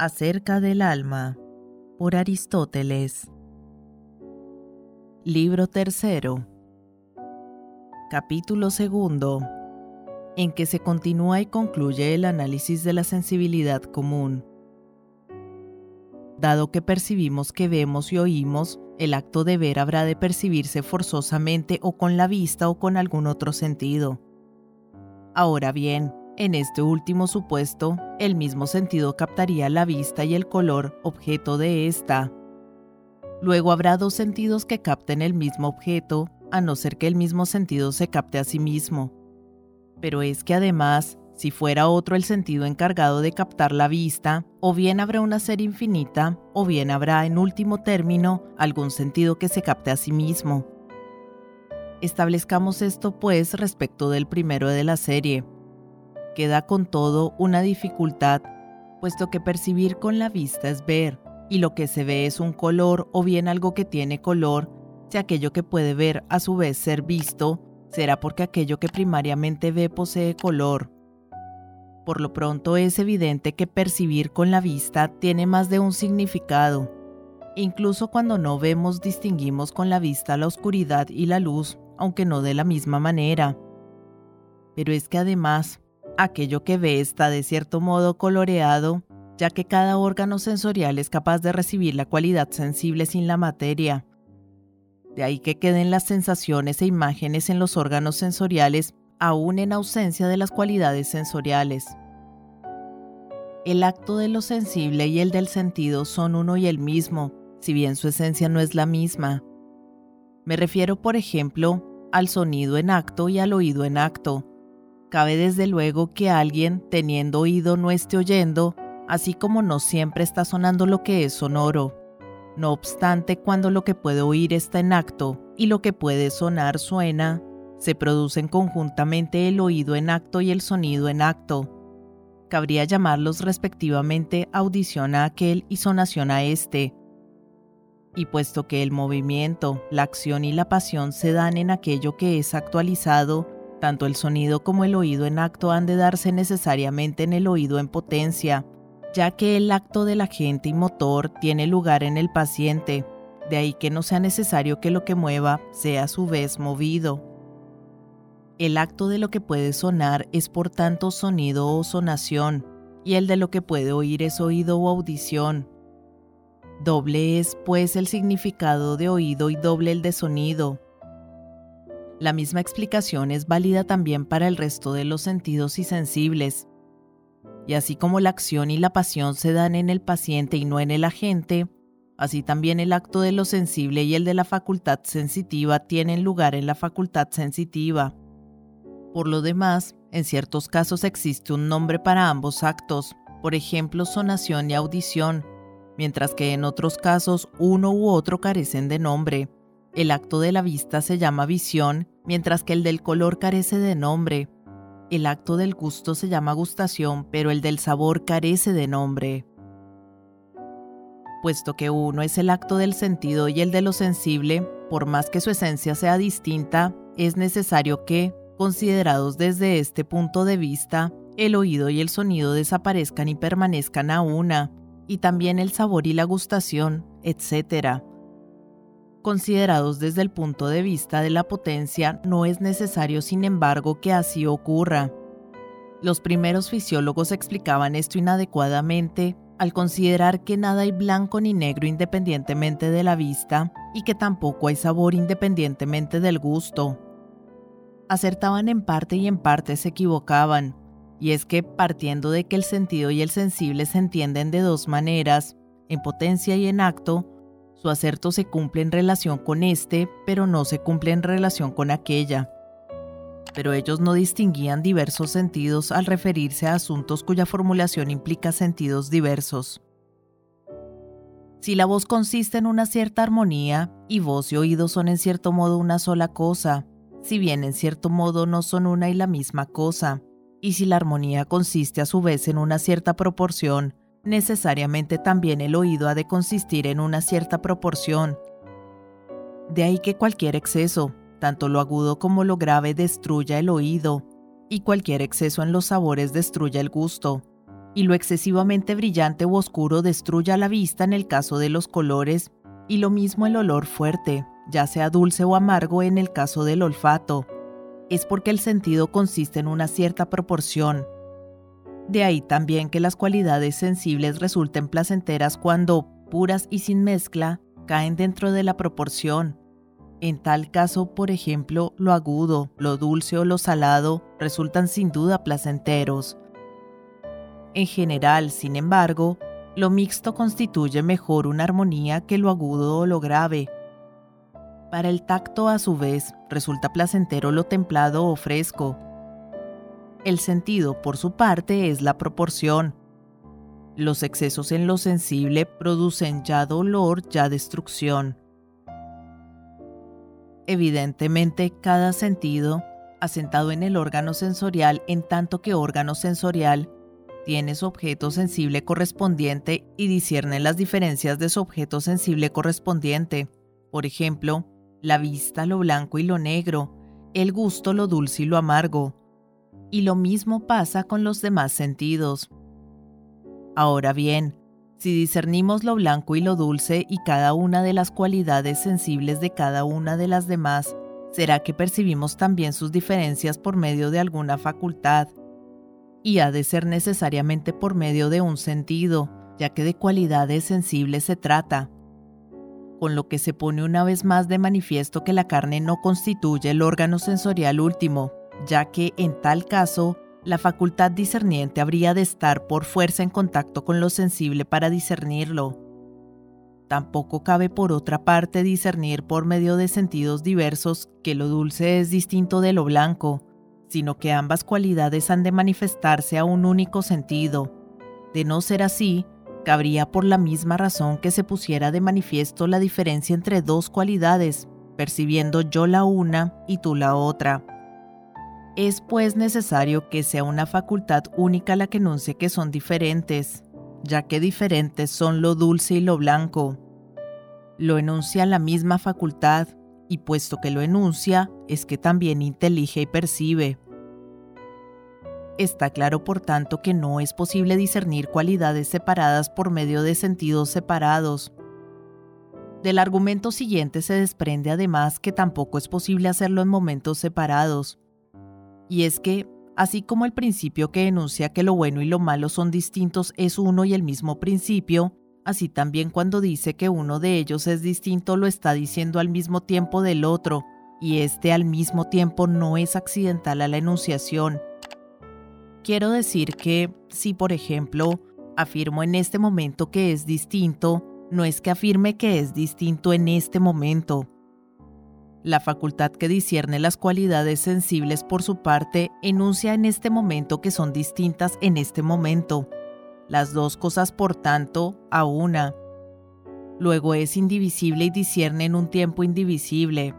Acerca del alma, por Aristóteles. Libro tercero. Capítulo segundo, en que se continúa y concluye el análisis de la sensibilidad común. Dado que percibimos que vemos y oímos, el acto de ver habrá de percibirse forzosamente o con la vista o con algún otro sentido. Ahora bien, en este último supuesto, el mismo sentido captaría la vista y el color objeto de ésta. Luego habrá dos sentidos que capten el mismo objeto, a no ser que el mismo sentido se capte a sí mismo. Pero es que además, si fuera otro el sentido encargado de captar la vista, o bien habrá una serie infinita, o bien habrá en último término algún sentido que se capte a sí mismo. Establezcamos esto pues respecto del primero de la serie, queda con todo una dificultad, puesto que percibir con la vista es ver, y lo que se ve es un color o bien algo que tiene color, si aquello que puede ver a su vez ser visto, será porque aquello que primariamente ve posee color. Por lo pronto es evidente que percibir con la vista tiene más de un significado. Incluso cuando no vemos distinguimos con la vista la oscuridad y la luz, aunque no de la misma manera. Pero es que además, aquello que ve está de cierto modo coloreado, ya que cada órgano sensorial es capaz de recibir la cualidad sensible sin la materia. De ahí que queden las sensaciones e imágenes en los órganos sensoriales aún en ausencia de las cualidades sensoriales. El acto de lo sensible y el del sentido son uno y el mismo, si bien su esencia no es la misma. Me refiero, por ejemplo, al sonido en acto y al oído en acto. Cabe desde luego que alguien, teniendo oído, no esté oyendo, así como no siempre está sonando lo que es sonoro. No obstante, cuando lo que puede oír está en acto y lo que puede sonar suena, se producen conjuntamente el oído en acto y el sonido en acto. Cabría llamarlos respectivamente audición a aquel y sonación a este. Y puesto que el movimiento, la acción y la pasión se dan en aquello que es actualizado, tanto el sonido como el oído en acto han de darse necesariamente en el oído en potencia, ya que el acto de la gente y motor tiene lugar en el paciente, de ahí que no sea necesario que lo que mueva sea a su vez movido. El acto de lo que puede sonar es por tanto sonido o sonación, y el de lo que puede oír es oído o audición. Doble es pues el significado de oído y doble el de sonido. La misma explicación es válida también para el resto de los sentidos y sensibles. Y así como la acción y la pasión se dan en el paciente y no en el agente, así también el acto de lo sensible y el de la facultad sensitiva tienen lugar en la facultad sensitiva. Por lo demás, en ciertos casos existe un nombre para ambos actos, por ejemplo sonación y audición, mientras que en otros casos uno u otro carecen de nombre. El acto de la vista se llama visión, mientras que el del color carece de nombre. El acto del gusto se llama gustación, pero el del sabor carece de nombre. Puesto que uno es el acto del sentido y el de lo sensible, por más que su esencia sea distinta, es necesario que, considerados desde este punto de vista, el oído y el sonido desaparezcan y permanezcan a una, y también el sabor y la gustación, etc considerados desde el punto de vista de la potencia, no es necesario, sin embargo, que así ocurra. Los primeros fisiólogos explicaban esto inadecuadamente al considerar que nada hay blanco ni negro independientemente de la vista y que tampoco hay sabor independientemente del gusto. Acertaban en parte y en parte se equivocaban, y es que partiendo de que el sentido y el sensible se entienden de dos maneras, en potencia y en acto, su acerto se cumple en relación con este, pero no se cumple en relación con aquella. Pero ellos no distinguían diversos sentidos al referirse a asuntos cuya formulación implica sentidos diversos. Si la voz consiste en una cierta armonía, y voz y oído son en cierto modo una sola cosa, si bien en cierto modo no son una y la misma cosa, y si la armonía consiste a su vez en una cierta proporción, necesariamente también el oído ha de consistir en una cierta proporción. De ahí que cualquier exceso, tanto lo agudo como lo grave, destruya el oído, y cualquier exceso en los sabores destruya el gusto, y lo excesivamente brillante u oscuro destruya la vista en el caso de los colores, y lo mismo el olor fuerte, ya sea dulce o amargo en el caso del olfato. Es porque el sentido consiste en una cierta proporción. De ahí también que las cualidades sensibles resulten placenteras cuando, puras y sin mezcla, caen dentro de la proporción. En tal caso, por ejemplo, lo agudo, lo dulce o lo salado resultan sin duda placenteros. En general, sin embargo, lo mixto constituye mejor una armonía que lo agudo o lo grave. Para el tacto, a su vez, resulta placentero lo templado o fresco. El sentido, por su parte, es la proporción. Los excesos en lo sensible producen ya dolor, ya destrucción. Evidentemente, cada sentido, asentado en el órgano sensorial en tanto que órgano sensorial, tiene su objeto sensible correspondiente y discierne las diferencias de su objeto sensible correspondiente. Por ejemplo, la vista lo blanco y lo negro, el gusto lo dulce y lo amargo. Y lo mismo pasa con los demás sentidos. Ahora bien, si discernimos lo blanco y lo dulce y cada una de las cualidades sensibles de cada una de las demás, será que percibimos también sus diferencias por medio de alguna facultad, y ha de ser necesariamente por medio de un sentido, ya que de cualidades sensibles se trata. Con lo que se pone una vez más de manifiesto que la carne no constituye el órgano sensorial último, ya que en tal caso la facultad discerniente habría de estar por fuerza en contacto con lo sensible para discernirlo. Tampoco cabe por otra parte discernir por medio de sentidos diversos que lo dulce es distinto de lo blanco, sino que ambas cualidades han de manifestarse a un único sentido. De no ser así, cabría por la misma razón que se pusiera de manifiesto la diferencia entre dos cualidades, percibiendo yo la una y tú la otra. Es pues necesario que sea una facultad única la que enuncie que son diferentes, ya que diferentes son lo dulce y lo blanco. Lo enuncia la misma facultad, y puesto que lo enuncia, es que también intelige y percibe. Está claro, por tanto, que no es posible discernir cualidades separadas por medio de sentidos separados. Del argumento siguiente se desprende además que tampoco es posible hacerlo en momentos separados. Y es que, así como el principio que enuncia que lo bueno y lo malo son distintos es uno y el mismo principio, Así también cuando dice que uno de ellos es distinto lo está diciendo al mismo tiempo del otro, y este al mismo tiempo no es accidental a la enunciación. Quiero decir que si, por ejemplo, afirmo en este momento que es distinto, no es que afirme que es distinto en este momento. La facultad que discierne las cualidades sensibles por su parte enuncia en este momento que son distintas en este momento las dos cosas por tanto a una. Luego es indivisible y discierne en un tiempo indivisible.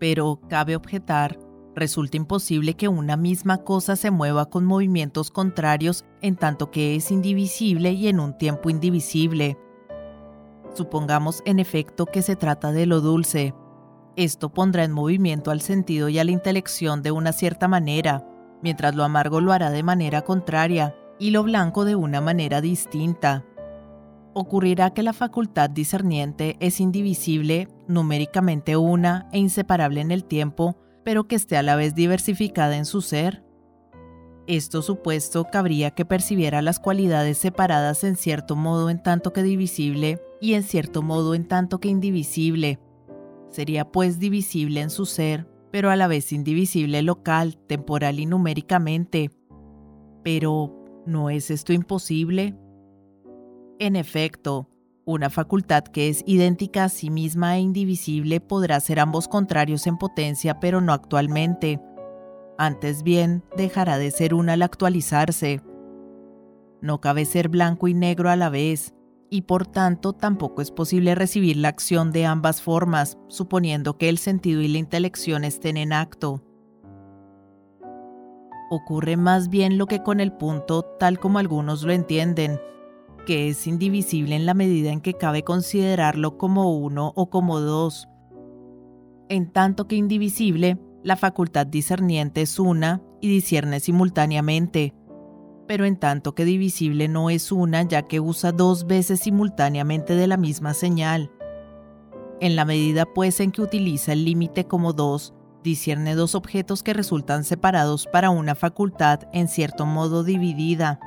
Pero cabe objetar, resulta imposible que una misma cosa se mueva con movimientos contrarios en tanto que es indivisible y en un tiempo indivisible. Supongamos en efecto que se trata de lo dulce. Esto pondrá en movimiento al sentido y a la intelección de una cierta manera, mientras lo amargo lo hará de manera contraria, y lo blanco de una manera distinta. Ocurrirá que la facultad discerniente es indivisible, numéricamente una e inseparable en el tiempo, pero que esté a la vez diversificada en su ser. Esto supuesto cabría que percibiera las cualidades separadas en cierto modo en tanto que divisible y en cierto modo en tanto que indivisible. Sería pues divisible en su ser, pero a la vez indivisible local, temporal y numéricamente. Pero, ¿No es esto imposible? En efecto, una facultad que es idéntica a sí misma e indivisible podrá ser ambos contrarios en potencia, pero no actualmente. Antes bien, dejará de ser una al actualizarse. No cabe ser blanco y negro a la vez, y por tanto tampoco es posible recibir la acción de ambas formas, suponiendo que el sentido y la intelección estén en acto ocurre más bien lo que con el punto tal como algunos lo entienden, que es indivisible en la medida en que cabe considerarlo como uno o como dos. En tanto que indivisible, la facultad discerniente es una y discierne simultáneamente. pero en tanto que divisible no es una ya que usa dos veces simultáneamente de la misma señal. En la medida pues en que utiliza el límite como dos, discierne dos objetos que resultan separados para una facultad en cierto modo dividida,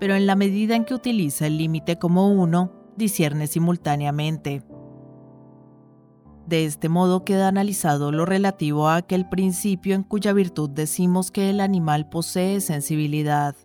pero en la medida en que utiliza el límite como uno, discierne simultáneamente. De este modo queda analizado lo relativo a aquel principio en cuya virtud decimos que el animal posee sensibilidad.